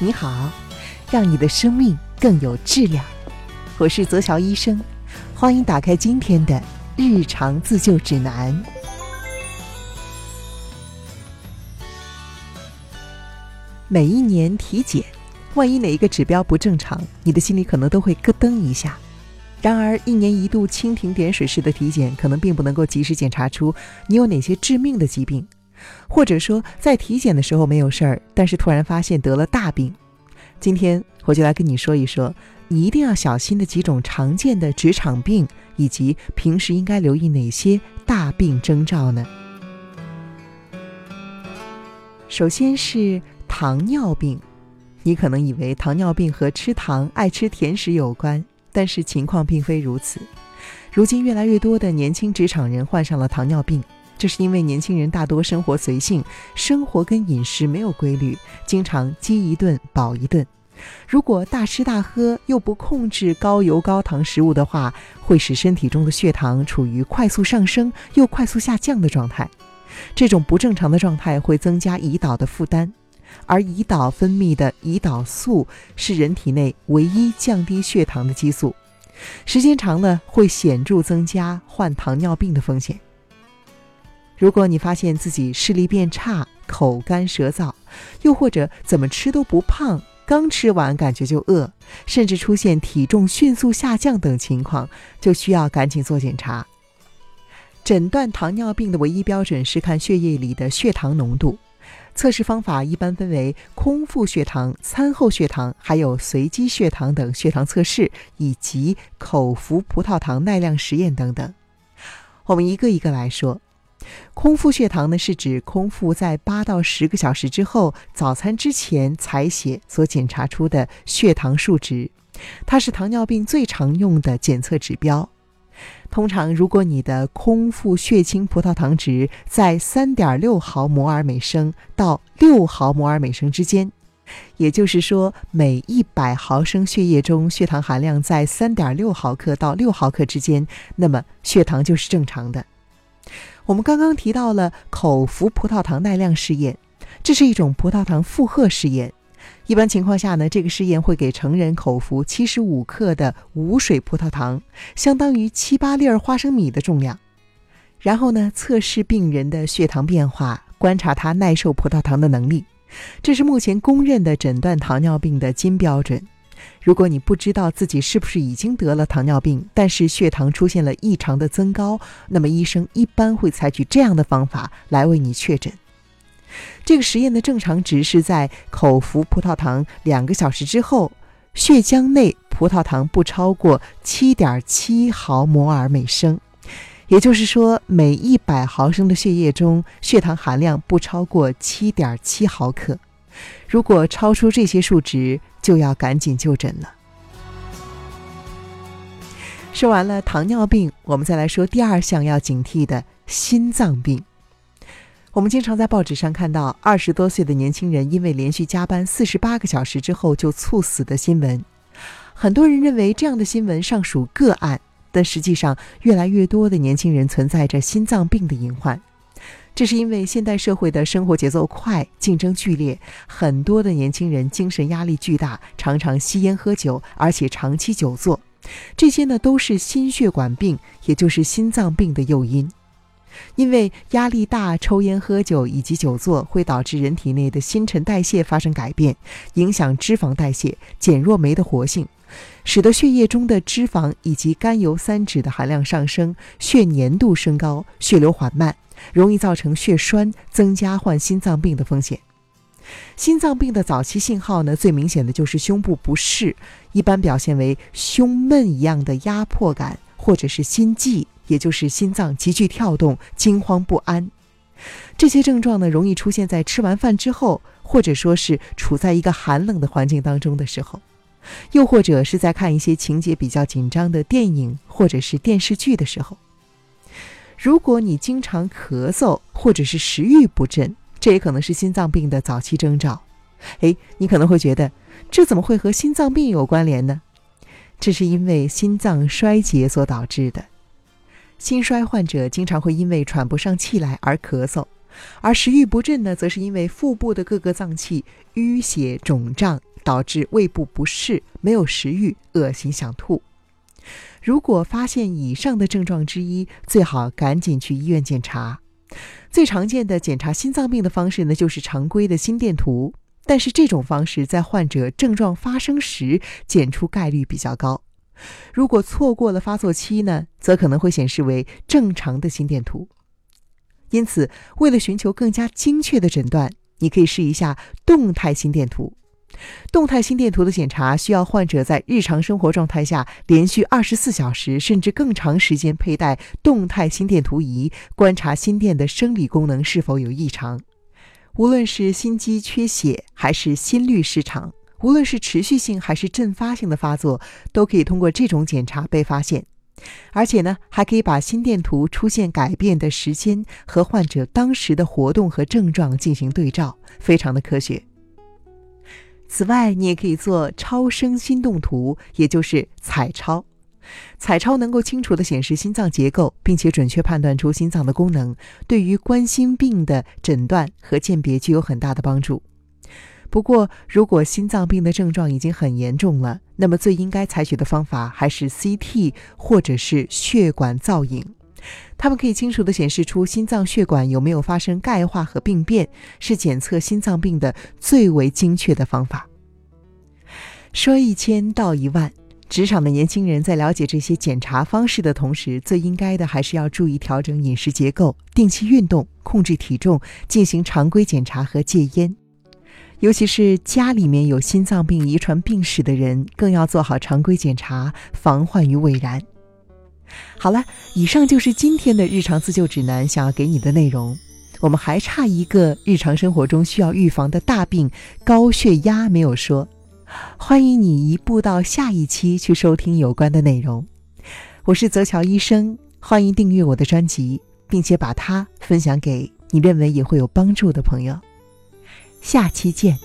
你好，让你的生命更有质量。我是泽乔医生，欢迎打开今天的日常自救指南。每一年体检，万一哪一个指标不正常，你的心里可能都会咯噔一下。然而，一年一度蜻蜓点水式的体检，可能并不能够及时检查出你有哪些致命的疾病。或者说，在体检的时候没有事儿，但是突然发现得了大病。今天我就来跟你说一说，你一定要小心的几种常见的职场病，以及平时应该留意哪些大病征兆呢？首先是糖尿病，你可能以为糖尿病和吃糖、爱吃甜食有关，但是情况并非如此。如今越来越多的年轻职场人患上了糖尿病。这是因为年轻人大多生活随性，生活跟饮食没有规律，经常饥一顿饱一顿。如果大吃大喝又不控制高油高糖食物的话，会使身体中的血糖处于快速上升又快速下降的状态。这种不正常的状态会增加胰岛的负担，而胰岛分泌的胰岛素是人体内唯一降低血糖的激素，时间长了会显著增加患糖尿病的风险。如果你发现自己视力变差、口干舌燥，又或者怎么吃都不胖，刚吃完感觉就饿，甚至出现体重迅速下降等情况，就需要赶紧做检查。诊断糖尿病的唯一标准是看血液里的血糖浓度，测试方法一般分为空腹血糖、餐后血糖，还有随机血糖等血糖测试，以及口服葡萄糖耐量实验等等。我们一个一个来说。空腹血糖呢，是指空腹在八到十个小时之后，早餐之前采血所检查出的血糖数值，它是糖尿病最常用的检测指标。通常，如果你的空腹血清葡萄糖值在三点六毫摩尔每升到六毫摩尔每升之间，也就是说，每一百毫升血液中血糖含量在三点六毫克到六毫克之间，那么血糖就是正常的。我们刚刚提到了口服葡萄糖耐量试验，这是一种葡萄糖负荷试验。一般情况下呢，这个试验会给成人口服七十五克的无水葡萄糖，相当于七八粒花生米的重量。然后呢，测试病人的血糖变化，观察他耐受葡萄糖的能力。这是目前公认的诊断糖尿病的金标准。如果你不知道自己是不是已经得了糖尿病，但是血糖出现了异常的增高，那么医生一般会采取这样的方法来为你确诊。这个实验的正常值是在口服葡萄糖两个小时之后，血浆内葡萄糖不超过七点七毫摩尔每升，也就是说，每一百毫升的血液中血糖含量不超过七点七毫克。如果超出这些数值，就要赶紧就诊了。说完了糖尿病，我们再来说第二项要警惕的心脏病。我们经常在报纸上看到二十多岁的年轻人因为连续加班四十八个小时之后就猝死的新闻。很多人认为这样的新闻尚属个案，但实际上越来越多的年轻人存在着心脏病的隐患。这是因为现代社会的生活节奏快、竞争剧烈，很多的年轻人精神压力巨大，常常吸烟喝酒，而且长期久坐，这些呢都是心血管病，也就是心脏病的诱因。因为压力大、抽烟喝酒以及久坐会导致人体内的新陈代谢发生改变，影响脂肪代谢，减弱酶的活性，使得血液中的脂肪以及甘油三酯的含量上升，血粘度升高，血流缓慢。容易造成血栓，增加患心脏病的风险。心脏病的早期信号呢，最明显的就是胸部不适，一般表现为胸闷一样的压迫感，或者是心悸，也就是心脏急剧跳动、惊慌不安。这些症状呢，容易出现在吃完饭之后，或者说是处在一个寒冷的环境当中的时候，又或者是在看一些情节比较紧张的电影或者是电视剧的时候。如果你经常咳嗽或者是食欲不振，这也可能是心脏病的早期征兆。诶，你可能会觉得，这怎么会和心脏病有关联呢？这是因为心脏衰竭所导致的。心衰患者经常会因为喘不上气来而咳嗽，而食欲不振呢，则是因为腹部的各个脏器淤血肿胀，导致胃部不适，没有食欲，恶心想吐。如果发现以上的症状之一，最好赶紧去医院检查。最常见的检查心脏病的方式呢，就是常规的心电图。但是这种方式在患者症状发生时检出概率比较高。如果错过了发作期呢，则可能会显示为正常的心电图。因此，为了寻求更加精确的诊断，你可以试一下动态心电图。动态心电图的检查需要患者在日常生活状态下连续二十四小时甚至更长时间佩戴动态心电图仪，观察心电的生理功能是否有异常。无论是心肌缺血还是心律失常，无论是持续性还是阵发性的发作，都可以通过这种检查被发现。而且呢，还可以把心电图出现改变的时间和患者当时的活动和症状进行对照，非常的科学。此外，你也可以做超声心动图，也就是彩超。彩超能够清楚地显示心脏结构，并且准确判断出心脏的功能，对于冠心病的诊断和鉴别具有很大的帮助。不过，如果心脏病的症状已经很严重了，那么最应该采取的方法还是 CT 或者是血管造影，它们可以清楚地显示出心脏血管有没有发生钙化和病变，是检测心脏病的最为精确的方法。说一千道一万。职场的年轻人在了解这些检查方式的同时，最应该的还是要注意调整饮食结构，定期运动，控制体重，进行常规检查和戒烟。尤其是家里面有心脏病遗传病史的人，更要做好常规检查，防患于未然。好了，以上就是今天的日常自救指南想要给你的内容。我们还差一个日常生活中需要预防的大病——高血压没有说。欢迎你移步到下一期去收听有关的内容。我是泽乔医生，欢迎订阅我的专辑，并且把它分享给你认为也会有帮助的朋友。下期见。